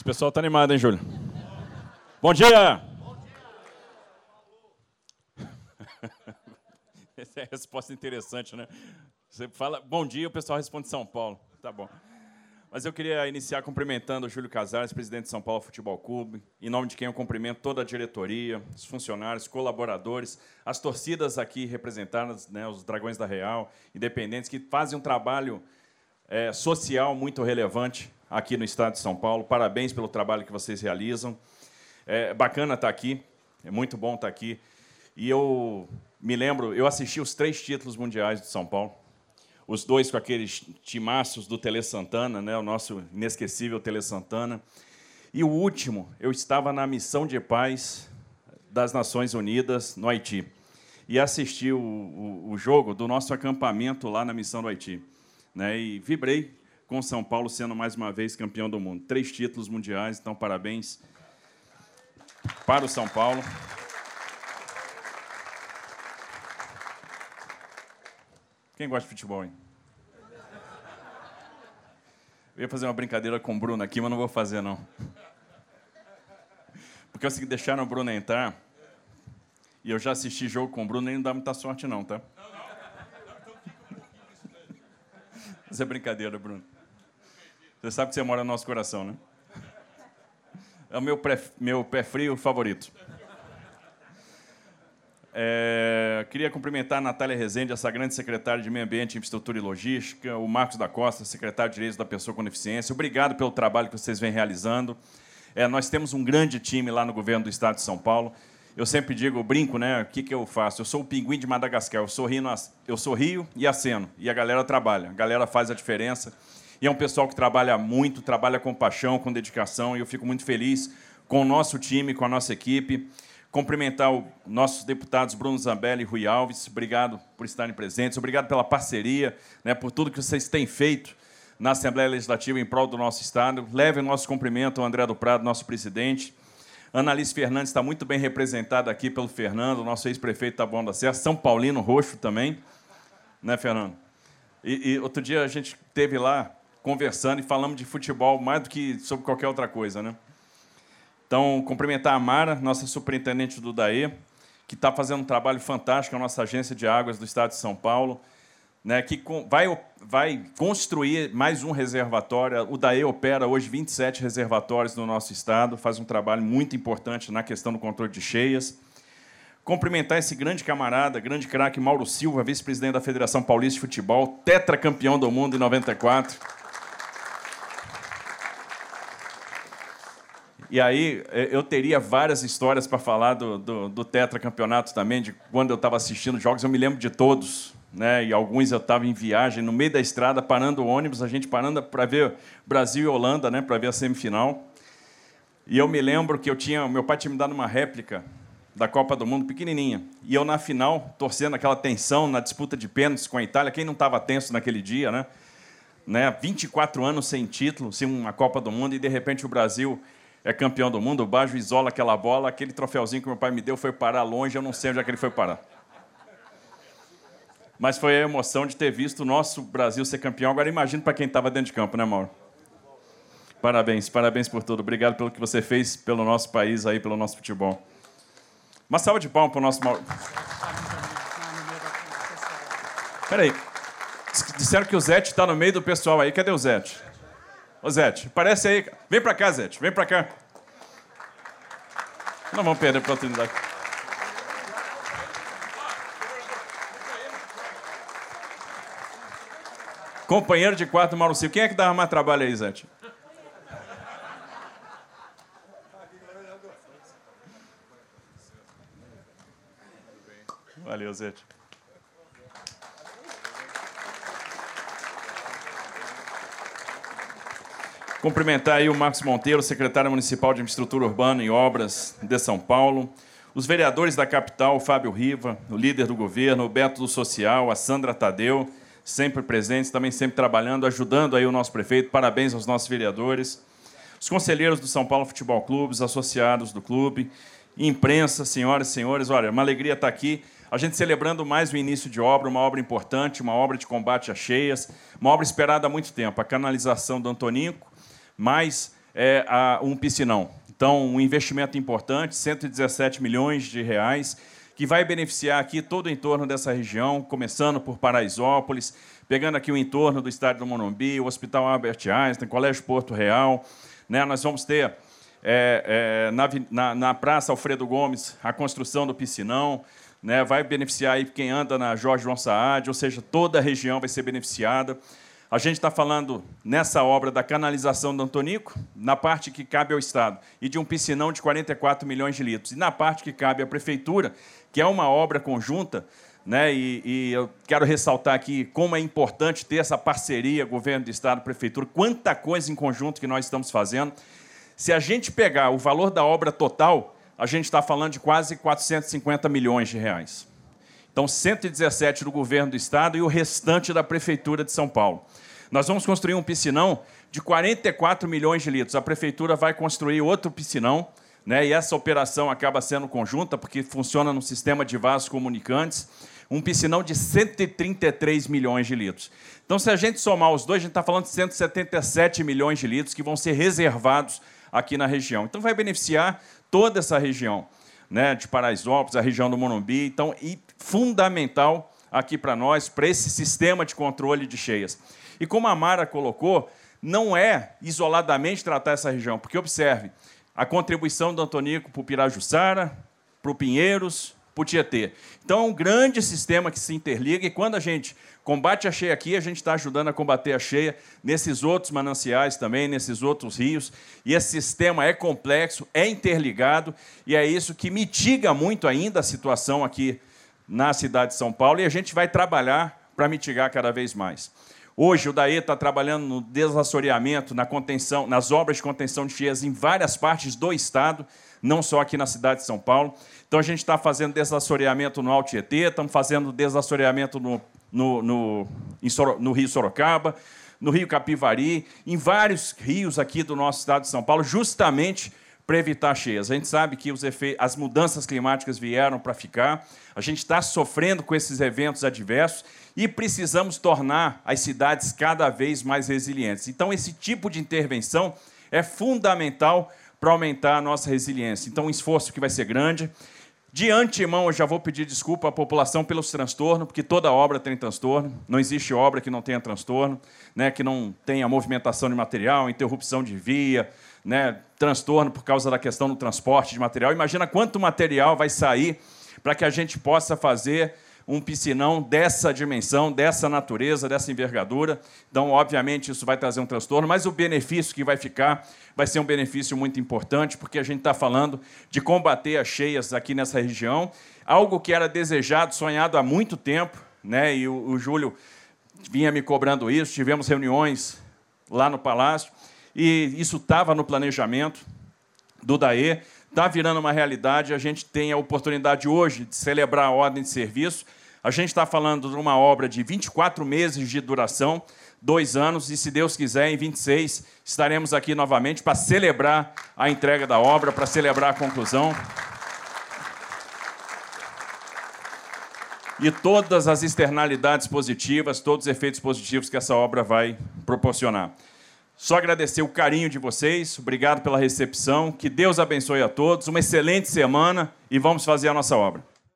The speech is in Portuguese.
Esse pessoal tá animado, hein, Júlio? Bom dia! Essa é a resposta interessante, né? Você fala bom dia, o pessoal responde São Paulo. Tá bom. Mas eu queria iniciar cumprimentando o Júlio Casares, presidente de São Paulo Futebol Clube, em nome de quem eu cumprimento toda a diretoria, os funcionários, colaboradores, as torcidas aqui representadas, né, os Dragões da Real, independentes, que fazem um trabalho é, social muito relevante aqui no estado de São Paulo. Parabéns pelo trabalho que vocês realizam. É bacana estar aqui, é muito bom estar aqui. E eu me lembro, eu assisti os três títulos mundiais de São Paulo, os dois com aqueles timaços do Tele Santana, né, o nosso inesquecível Tele Santana. E o último, eu estava na missão de paz das Nações Unidas no Haiti e assisti o, o, o jogo do nosso acampamento lá na missão do Haiti. Né, e vibrei com São Paulo sendo mais uma vez campeão do mundo. Três títulos mundiais, então parabéns para o São Paulo. Quem gosta de futebol, hein? Eu ia fazer uma brincadeira com o Bruno aqui, mas não vou fazer, não. Porque eu deixaram o Bruno entrar, e eu já assisti jogo com o Bruno, e não dá muita sorte, não, tá? Isso é brincadeira, Bruno. Você sabe que você mora no nosso coração, né? É o meu, pré, meu pé frio favorito. É, queria cumprimentar a Natália Rezende, essa grande secretária de Meio Ambiente, Infraestrutura e Logística, o Marcos da Costa, secretário de Direitos da Pessoa com Deficiência. Obrigado pelo trabalho que vocês vêm realizando. É, nós temos um grande time lá no governo do Estado de São Paulo. Eu sempre digo, eu brinco, né? O que, que eu faço? Eu sou o pinguim de Madagascar. Eu sou, rio, eu sou rio e aceno. E a galera trabalha. A galera faz a diferença. E é um pessoal que trabalha muito, trabalha com paixão, com dedicação, e eu fico muito feliz com o nosso time, com a nossa equipe. Cumprimentar os nossos deputados Bruno Zambelli e Rui Alves, obrigado por estarem presentes, obrigado pela parceria, né, por tudo que vocês têm feito na Assembleia Legislativa em prol do nosso Estado. Leve o nosso cumprimento ao André do Prado, nosso presidente. Annalise Fernandes está muito bem representada aqui pelo Fernando, nosso ex-prefeito da Boa da Serra, São Paulino Roxo também, né, Fernando? E, e outro dia a gente teve lá conversando e falamos de futebol mais do que sobre qualquer outra coisa, né? Então, cumprimentar a Mara, nossa superintendente do DAE, que está fazendo um trabalho fantástico, a nossa agência de águas do Estado de São Paulo, né, que vai, vai construir mais um reservatório. O DAE opera hoje 27 reservatórios no nosso estado, faz um trabalho muito importante na questão do controle de cheias. Cumprimentar esse grande camarada, grande craque Mauro Silva, vice-presidente da Federação Paulista de Futebol, tetracampeão do mundo em 94. E aí é, eu teria várias histórias para falar do, do, do tetracampeonato também, de quando eu estava assistindo jogos, eu me lembro de todos. Né? E alguns eu estava em viagem, no meio da estrada, parando o ônibus, a gente parando para ver Brasil e Holanda, né? para ver a semifinal. E eu me lembro que eu tinha, meu pai tinha me dado uma réplica da Copa do Mundo pequenininha. E eu na final, torcendo aquela tensão na disputa de pênaltis com a Itália, quem não estava tenso naquele dia, né? né? 24 anos sem título, sem uma Copa do Mundo e de repente o Brasil é campeão do mundo, o Bajo isola aquela bola, aquele troféuzinho que meu pai me deu foi parar longe, eu não sei onde é que ele foi parar. Mas foi a emoção de ter visto o nosso Brasil ser campeão. Agora imagina para quem estava dentro de campo, né, Mauro? Parabéns, parabéns por tudo. Obrigado pelo que você fez pelo nosso país aí, pelo nosso futebol. Uma salva de palmas para o nosso Mauro. Peraí. Disseram que o Zete está no meio do pessoal aí. Cadê o Zete? Ô, Zete, parece aí. Vem pra cá, Zete, vem pra cá. Não vamos perder a oportunidade. Companheiro de quarto, Mauro Silva. Quem é que dava mais trabalho aí, Zete? Valeu, Zete. Cumprimentar aí o Marcos Monteiro, secretário municipal de Infraestrutura Urbana e Obras de São Paulo. Os vereadores da capital, o Fábio Riva, o líder do governo, o Beto do Social, a Sandra Tadeu, sempre presentes, também sempre trabalhando, ajudando aí o nosso prefeito. Parabéns aos nossos vereadores. Os conselheiros do São Paulo Futebol Clube, os associados do clube, imprensa, senhoras e senhores, olha, uma alegria estar aqui. A gente celebrando mais o início de obra, uma obra importante, uma obra de combate a cheias, uma obra esperada há muito tempo, a canalização do Antonico, mais é, a, um piscinão. Então, um investimento importante, 117 milhões de reais, que vai beneficiar aqui todo o entorno dessa região, começando por Paraisópolis, pegando aqui o entorno do estádio do Morumbi, o Hospital Albert Einstein, Colégio Porto Real. Né? Nós vamos ter é, é, na, na, na, Praça Alfredo Gomes a construção do piscinão, né? vai beneficiar aí quem anda na Jorge João Saad, ou seja, toda a região vai ser beneficiada. A gente está falando nessa obra da canalização do Antonico, na parte que cabe ao Estado, e de um piscinão de 44 milhões de litros. E na parte que cabe à Prefeitura, que é uma obra conjunta, né? E, e, eu quero ressaltar aqui como é importante ter essa parceria, governo do Estado, Prefeitura, quanta coisa em conjunto que nós estamos fazendo. Se a gente pegar o valor da obra total, a gente está falando de quase 450 milhões de reais. Então, 117 do governo do Estado e o restante da Prefeitura de São Paulo. Nós vamos construir um piscinão de 44 milhões de litros. A Prefeitura vai construir outro piscinão, né? e essa operação acaba sendo conjunta, porque funciona no sistema de vasos comunicantes. Um piscinão de 133 milhões de litros. Então, se a gente somar os dois, a gente está falando de 177 milhões de litros que vão ser reservados aqui na região. Então, vai beneficiar toda essa região né, de Paraisópolis, a região do Morumbi. Então, e fundamental aqui para nós, para esse sistema de controle de cheias. E como a Mara colocou, não é isoladamente tratar essa região, porque observe, a contribuição do Antonico para o Pirajussara, para o Pinheiros, para o Tietê. Então é um grande sistema que se interliga e quando a gente combate a cheia aqui, a gente está ajudando a combater a cheia nesses outros mananciais também, nesses outros rios. E esse sistema é complexo, é interligado e é isso que mitiga muito ainda a situação aqui na cidade de São Paulo e a gente vai trabalhar para mitigar cada vez mais. Hoje o DAE está trabalhando no desassoreamento, na contenção, nas obras de contenção de cheias em várias partes do estado, não só aqui na cidade de São Paulo. Então a gente está fazendo desassoreamento no Alto Tietê, estamos fazendo desassoreamento no, no, no, Soro, no Rio Sorocaba, no Rio Capivari, em vários rios aqui do nosso estado de São Paulo, justamente para evitar cheias. A gente sabe que efeitos, as mudanças climáticas vieram para ficar, a gente está sofrendo com esses eventos adversos e precisamos tornar as cidades cada vez mais resilientes. Então, esse tipo de intervenção é fundamental para aumentar a nossa resiliência. Então, um esforço que vai ser grande. De antemão, eu já vou pedir desculpa à população pelos transtornos, porque toda obra tem transtorno. Não existe obra que não tenha transtorno, né, que não tenha movimentação de material, interrupção de via, né, transtorno por causa da questão do transporte de material. Imagina quanto material vai sair para que a gente possa fazer um piscinão dessa dimensão, dessa natureza, dessa envergadura. Então, obviamente, isso vai trazer um transtorno, mas o benefício que vai ficar vai ser um benefício muito importante, porque a gente está falando de combater as cheias aqui nessa região, algo que era desejado, sonhado há muito tempo, né? e o, o Júlio vinha me cobrando isso, tivemos reuniões lá no Palácio, e isso estava no planejamento do DAE, está virando uma realidade, a gente tem a oportunidade hoje de celebrar a ordem de serviço, a gente está falando de uma obra de 24 meses de duração, dois anos, e se Deus quiser, em 26 estaremos aqui novamente para celebrar a entrega da obra, para celebrar a conclusão. E todas as externalidades positivas, todos os efeitos positivos que essa obra vai proporcionar. Só agradecer o carinho de vocês, obrigado pela recepção, que Deus abençoe a todos, uma excelente semana e vamos fazer a nossa obra.